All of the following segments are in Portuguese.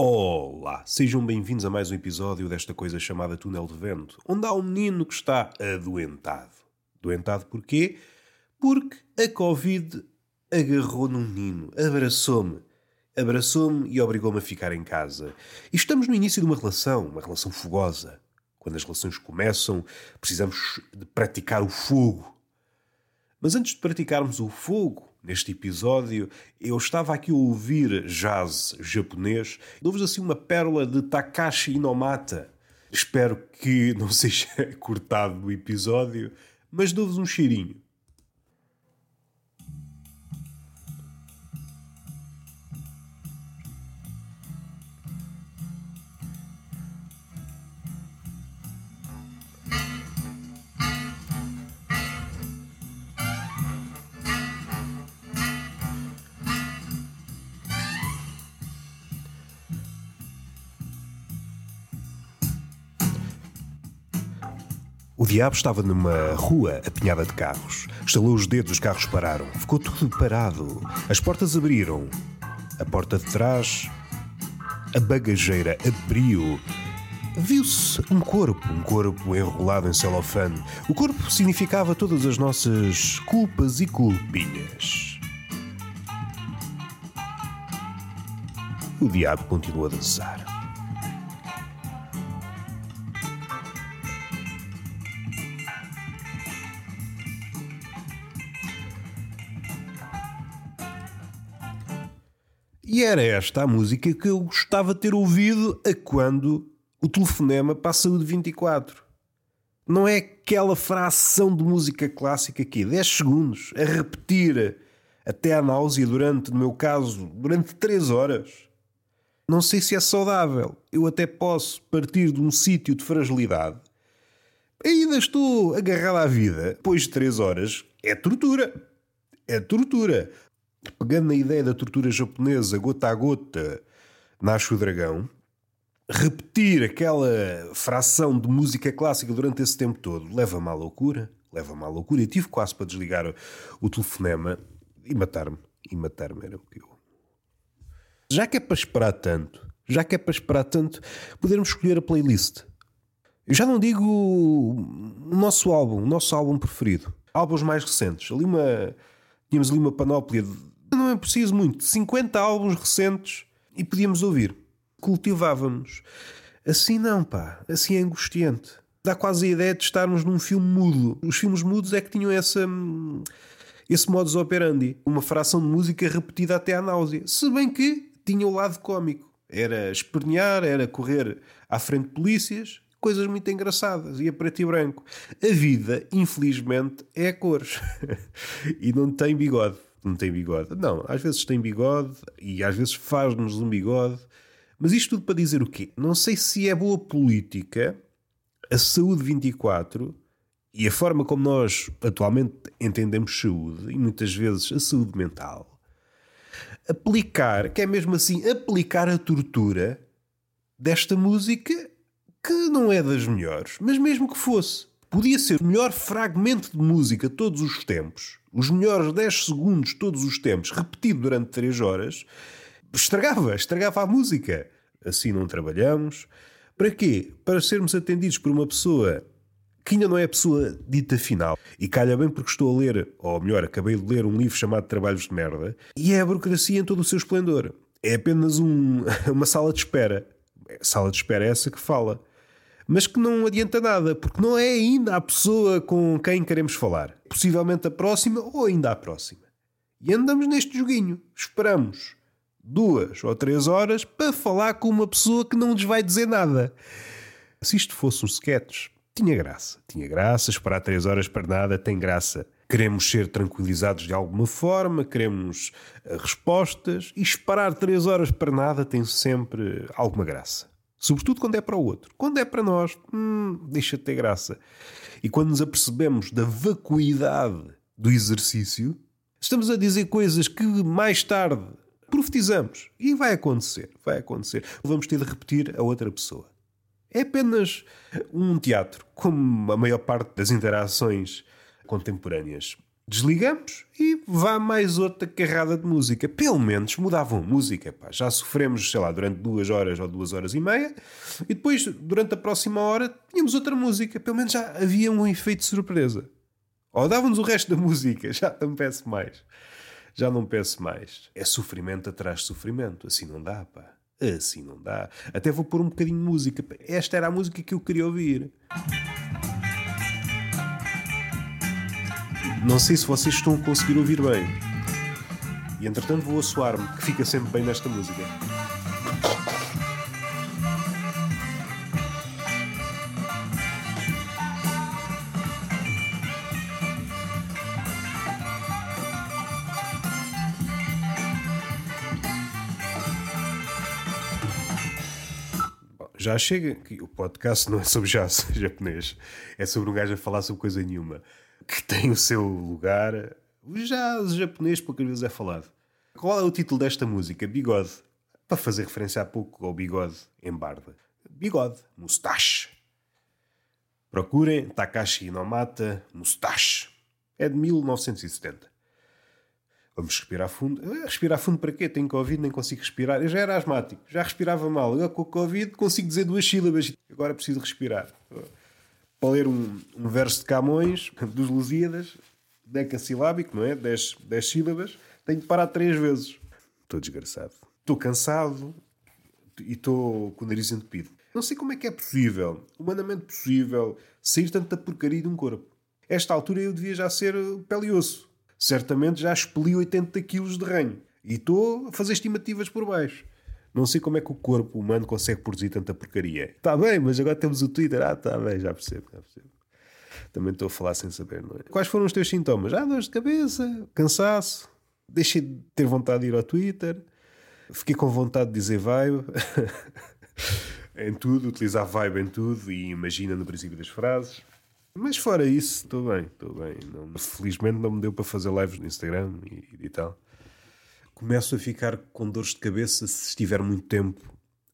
Olá, sejam bem-vindos a mais um episódio desta coisa chamada Túnel de Vento, onde há um menino que está adoentado. Doentado porquê? Porque a Covid agarrou num menino, abraçou-me. Abraçou-me e obrigou-me a ficar em casa. E estamos no início de uma relação, uma relação fogosa. Quando as relações começam, precisamos de praticar o fogo. Mas antes de praticarmos o fogo, neste episódio, eu estava aqui a ouvir jazz japonês. Dou-vos assim uma pérola de Takashi Inomata. Espero que não seja cortado do episódio, mas dou-vos um cheirinho. O diabo estava numa rua apinhada de carros. Estalou os dedos, os carros pararam. Ficou tudo parado. As portas abriram. A porta de trás, a bagageira abriu. Viu-se um corpo, um corpo enrolado em celofane. O corpo significava todas as nossas culpas e culpinhas. O diabo continuou a dançar. E era esta a música que eu gostava de ter ouvido a quando o telefonema para a Saúde 24. Não é aquela fração de música clássica aqui, 10 segundos, a repetir até a náusea durante, no meu caso, durante 3 horas. Não sei se é saudável. Eu até posso partir de um sítio de fragilidade. Ainda estou agarrado à vida. Depois de 3 horas, é tortura. É tortura pegando na ideia da tortura japonesa, gota a gota, nasce o dragão, repetir aquela fração de música clássica durante esse tempo todo leva-me à loucura. Leva-me à loucura. E tive quase para desligar o telefonema e matar-me. E matar-me era o que eu. Já que é para esperar tanto, já que é para esperar tanto, podermos escolher a playlist. Eu já não digo o nosso álbum, o nosso álbum preferido. Álbuns mais recentes. Ali uma. Tínhamos ali uma panóplia de não é preciso muito, 50 álbuns recentes e podíamos ouvir. Cultivávamos. Assim não, pá. Assim é angustiante. Dá quase a ideia de estarmos num filme mudo. Os filmes mudos é que tinham essa. esse modus operandi. Uma fração de música repetida até à náusea. Se bem que tinha o lado cómico. Era espernear, era correr à frente de polícias, coisas muito engraçadas e a preto e branco. A vida, infelizmente, é a cores e não tem bigode não tem bigode. Não, às vezes tem bigode e às vezes faz-nos um bigode. Mas isto tudo para dizer o quê? Não sei se é boa política a saúde 24 e a forma como nós atualmente entendemos saúde, e muitas vezes a saúde mental, aplicar, que é mesmo assim, aplicar a tortura desta música que não é das melhores, mas mesmo que fosse, podia ser o melhor fragmento de música todos os tempos os melhores 10 segundos todos os tempos, repetido durante 3 horas, estragava, estragava a música. Assim não trabalhamos. Para quê? Para sermos atendidos por uma pessoa que ainda não é a pessoa dita final. E calha bem porque estou a ler, ou melhor, acabei de ler um livro chamado Trabalhos de Merda, e é a burocracia em todo o seu esplendor. É apenas um, uma sala de espera. Sala de espera é essa que fala mas que não adianta nada, porque não é ainda a pessoa com quem queremos falar. Possivelmente a próxima ou ainda a próxima. E andamos neste joguinho. Esperamos duas ou três horas para falar com uma pessoa que não nos vai dizer nada. Se isto fosse um sketch, tinha graça. Tinha graça. Esperar três horas para nada tem graça. Queremos ser tranquilizados de alguma forma, queremos eh, respostas e esperar três horas para nada tem sempre alguma graça. Sobretudo quando é para o outro. Quando é para nós, hum, deixa de ter graça. E quando nos apercebemos da vacuidade do exercício, estamos a dizer coisas que mais tarde profetizamos. E vai acontecer, vai acontecer. Vamos ter de repetir a outra pessoa. É apenas um teatro, como a maior parte das interações contemporâneas. Desligamos e vá mais outra carrada de música. Pelo menos mudavam a música. Pá. Já sofremos, sei lá, durante duas horas ou duas horas e meia. E depois, durante a próxima hora, tínhamos outra música. Pelo menos já havia um efeito de surpresa. Ou davam-nos o resto da música. Já não peço mais. Já não peço mais. É sofrimento atrás de sofrimento. Assim não dá, pá. Assim não dá. Até vou pôr um bocadinho de música. Esta era a música que eu queria ouvir. Não sei se vocês estão a conseguir ouvir bem. E entretanto vou assoar-me, que fica sempre bem nesta música. já chega. O podcast não é sobre jazz japonês, é sobre um gajo a falar sobre coisa nenhuma que tem o seu lugar. O jazz japonês poucas vezes é falado. Qual é o título desta música? Bigode. Para fazer referência há pouco ao bigode em barba. Bigode. Mustache. Procurem Takashi Inomata Mustache. É de 1970. Vamos respirar fundo. Eh, respirar fundo para quê? Tenho Covid, nem consigo respirar. Eu já era asmático, já respirava mal. Agora com o Covid consigo dizer duas sílabas. Agora preciso respirar para ler um, um verso de Camões, dos Lusíadas, decassilábico, não é? 10 sílabas, tenho que parar três vezes. Estou desgraçado. Estou cansado e estou com o nariz entupido. Não sei como é que é possível, humanamente possível, sair tanta porcaria de um corpo. Esta altura eu devia já ser pele e osso. Certamente já expeli 80 quilos de ranho. E estou a fazer estimativas por baixo. Não sei como é que o corpo humano consegue produzir tanta porcaria. Está bem, mas agora temos o Twitter. Ah, está bem, já percebo, já percebo. Também estou a falar sem saber, não é? Quais foram os teus sintomas? Ah, dor de cabeça, cansaço, deixei de ter vontade de ir ao Twitter, fiquei com vontade de dizer vibe em tudo, utilizar vibe em tudo e imagina no princípio das frases. Mas fora isso, estou bem, estou bem. Não, felizmente não me deu para fazer lives no Instagram e, e tal começo a ficar com dores de cabeça se estiver muito tempo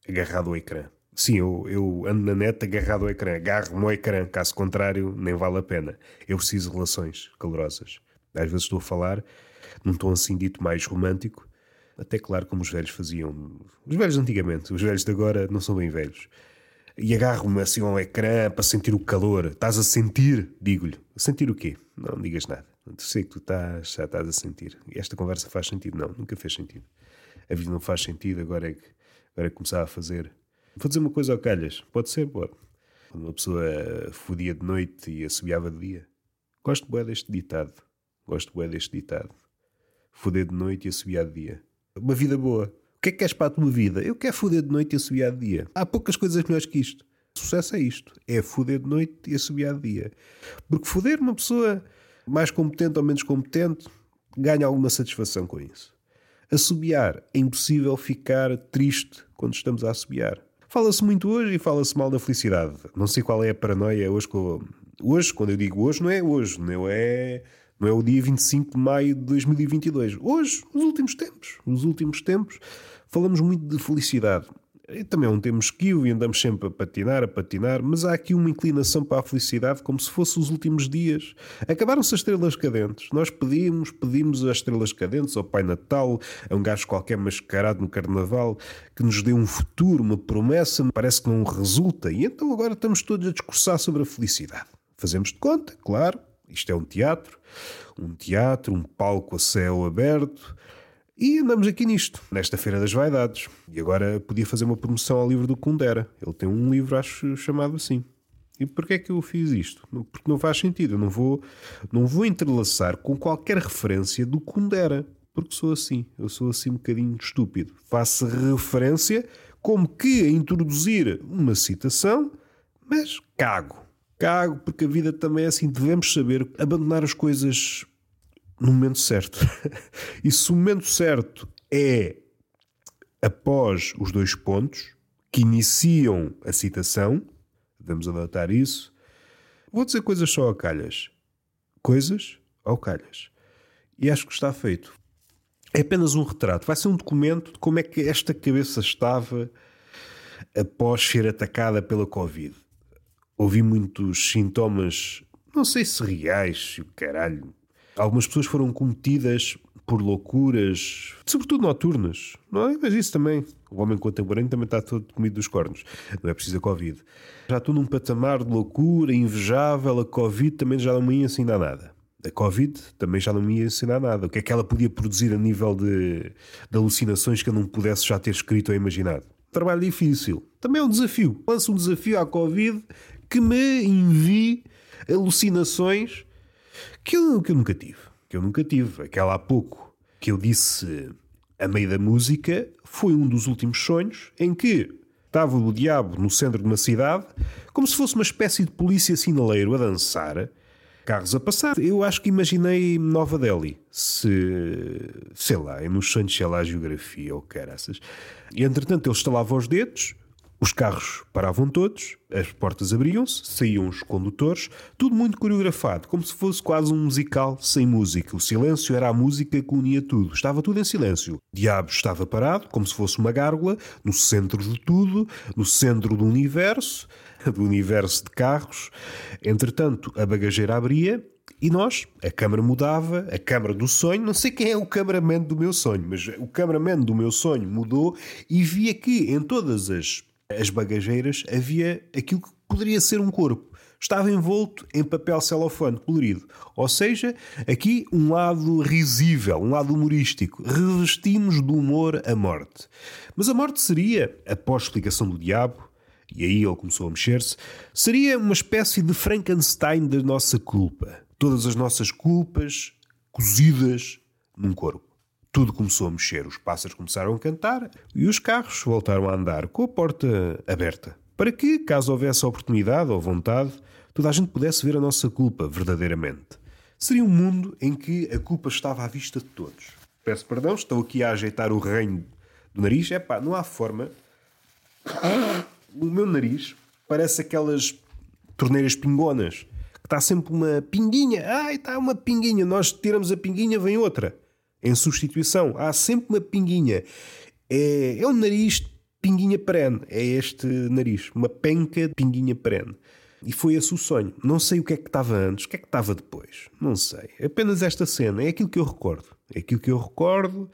agarrado ao ecrã. Sim, eu, eu ando na net agarrado ao ecrã, agarro-me ao ecrã, caso contrário, nem vale a pena. Eu preciso de relações calorosas. Às vezes estou a falar num tom assim dito mais romântico, até claro como os velhos faziam. Os velhos antigamente, os velhos de agora não são bem velhos. E agarro-me assim ao ecrã para sentir o calor. Estás a sentir? Digo-lhe. Sentir o quê? Não digas nada. Sei que tu estás, já estás a sentir. Esta conversa faz sentido? Não, nunca fez sentido. A vida não faz sentido, agora é que, agora é que começar a fazer. Vou dizer uma coisa ao calhas. Pode ser, pode. Quando uma pessoa fodia de noite e assobiava de dia. Gosto bem deste ditado. Gosto bem deste ditado. Foder de noite e assobiar de dia. Uma vida boa. O que é que queres para a tua vida? Eu quero foder de noite e assobiar de dia. Há poucas coisas melhores que isto. Sucesso é isto. É foder de noite e assobiar de dia. Porque foder uma pessoa mais competente ou menos competente, ganha alguma satisfação com isso. Assobiar. É impossível ficar triste quando estamos a assobiar. Fala-se muito hoje e fala-se mal da felicidade. Não sei qual é a paranoia hoje. Hoje, quando eu digo hoje, não é hoje, não é, não é o dia 25 de maio de 2022. Hoje, os últimos tempos. Os últimos tempos, falamos muito de felicidade. Também é um tema esquio e andamos sempre a patinar, a patinar, mas há aqui uma inclinação para a felicidade como se fosse os últimos dias. Acabaram-se as estrelas cadentes. Nós pedimos, pedimos as estrelas cadentes ao Pai Natal, a um gajo qualquer mascarado no Carnaval, que nos dê um futuro, uma promessa, parece que não resulta. E então agora estamos todos a discursar sobre a felicidade. Fazemos de conta, claro, isto é um teatro, um teatro, um palco a céu aberto e andamos aqui nisto, nesta Feira das Vaidades. E agora podia fazer uma promoção ao livro do Kundera. Ele tem um livro, acho, chamado assim. E porquê é que eu fiz isto? Porque não faz sentido. Eu não vou, não vou entrelaçar com qualquer referência do Kundera. Porque sou assim. Eu sou assim um bocadinho estúpido. Faço referência como que a introduzir uma citação, mas cago. Cago porque a vida também é assim. Devemos saber abandonar as coisas no momento certo. e se o momento certo é após os dois pontos que iniciam a citação, devemos adotar isso. Vou dizer coisas só ao calhas. Coisas ao calhas. E acho que está feito. É apenas um retrato. Vai ser um documento de como é que esta cabeça estava após ser atacada pela Covid. Ouvi muitos sintomas, não sei se reais, o caralho, Algumas pessoas foram cometidas por loucuras, sobretudo noturnas. Não é? Mas isso também. O homem contemporâneo também está todo comido dos cornos. Não é preciso a Covid. Já estou num patamar de loucura invejável. A Covid também já não me ia ensinar nada. A Covid também já não me ia ensinar nada. O que é que ela podia produzir a nível de, de alucinações que eu não pudesse já ter escrito ou imaginado? Trabalho difícil. Também é um desafio. Lanço um desafio à Covid que me envie alucinações que eu, que eu nunca tive. Que eu nunca tive. Aquela há pouco que eu disse a meio da música foi um dos últimos sonhos em que estava o diabo no centro de uma cidade, como se fosse uma espécie de polícia sinaleiro a dançar, carros a passar. Eu acho que imaginei Nova Delhi, se sei lá, nos sonhos, sei lá, a geografia ou caraças. E entretanto ele estalava os dedos, os carros paravam todos, as portas abriam-se, saíam os condutores, tudo muito coreografado, como se fosse quase um musical sem música. O silêncio era a música que unia tudo. Estava tudo em silêncio. Diabo estava parado, como se fosse uma gárgula, no centro de tudo, no centro do universo, do universo de carros. Entretanto, a bagageira abria e nós, a câmara mudava, a câmara do sonho, não sei quem é o cameraman do meu sonho, mas o cameraman do meu sonho mudou e via que em todas as as bagageiras, havia aquilo que poderia ser um corpo. Estava envolto em papel celofane colorido. Ou seja, aqui um lado risível, um lado humorístico. Revestimos do humor a morte. Mas a morte seria, após a explicação do diabo, e aí ele começou a mexer-se, seria uma espécie de Frankenstein da nossa culpa. Todas as nossas culpas cozidas num corpo. Tudo começou a mexer, os pássaros começaram a cantar e os carros voltaram a andar com a porta aberta. Para que, caso houvesse oportunidade ou vontade, toda a gente pudesse ver a nossa culpa verdadeiramente. Seria um mundo em que a culpa estava à vista de todos. Peço perdão, estou aqui a ajeitar o reino do nariz. É pá, não há forma. O meu nariz parece aquelas torneiras pingonas que está sempre uma pinguinha. Ai, está uma pinguinha. Nós tiramos a pinguinha, vem outra em substituição. Há sempre uma pinguinha. É, é um nariz pinguinha perene. É este nariz. Uma penca de pinguinha perene. E foi esse o sonho. Não sei o que é que estava antes, o que é que estava depois. Não sei. Apenas esta cena. É aquilo que eu recordo. É aquilo que eu recordo.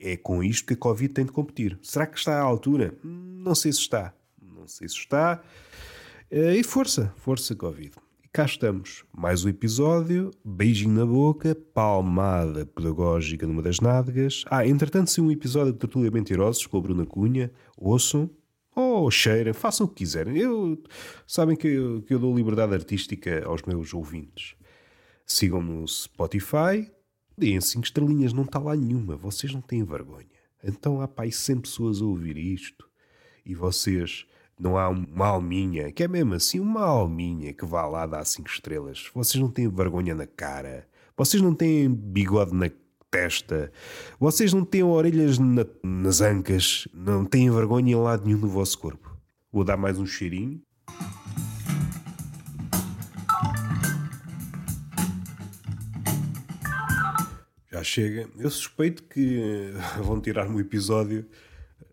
É com isto que a Covid tem de competir. Será que está à altura? Não sei se está. Não sei se está. Eh, e força, força, Covid cá estamos. Mais um episódio, beijinho na boca, palmada pedagógica numa das nádegas. Ah, entretanto, se um episódio de Tertulia Mentirosos com a Bruna Cunha, ouçam, ou cheirem, façam o que quiserem. Eu, sabem que eu, que eu dou liberdade artística aos meus ouvintes. Sigam-me no Spotify, deem 5 estrelinhas, não está lá nenhuma, vocês não têm vergonha. Então há pai 100 pessoas a ouvir isto e vocês não há uma alminha, que é mesmo assim, uma alminha que vá lá dar cinco estrelas. Vocês não têm vergonha na cara. Vocês não têm bigode na testa. Vocês não têm orelhas na, nas ancas. Não têm vergonha em lado nenhum do vosso corpo. Vou dar mais um cheirinho. Já chega. Eu suspeito que vão tirar-me o episódio.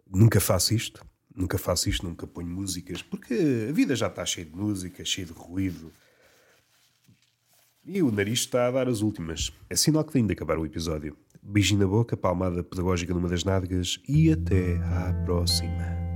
Nunca faço isto Nunca faço isto, nunca ponho músicas, porque a vida já está cheia de música, cheia de ruído. E o nariz está a dar as últimas. É sinal que tem de acabar o episódio. Beijinho na boca, palmada pedagógica numa das nádegas e até à próxima.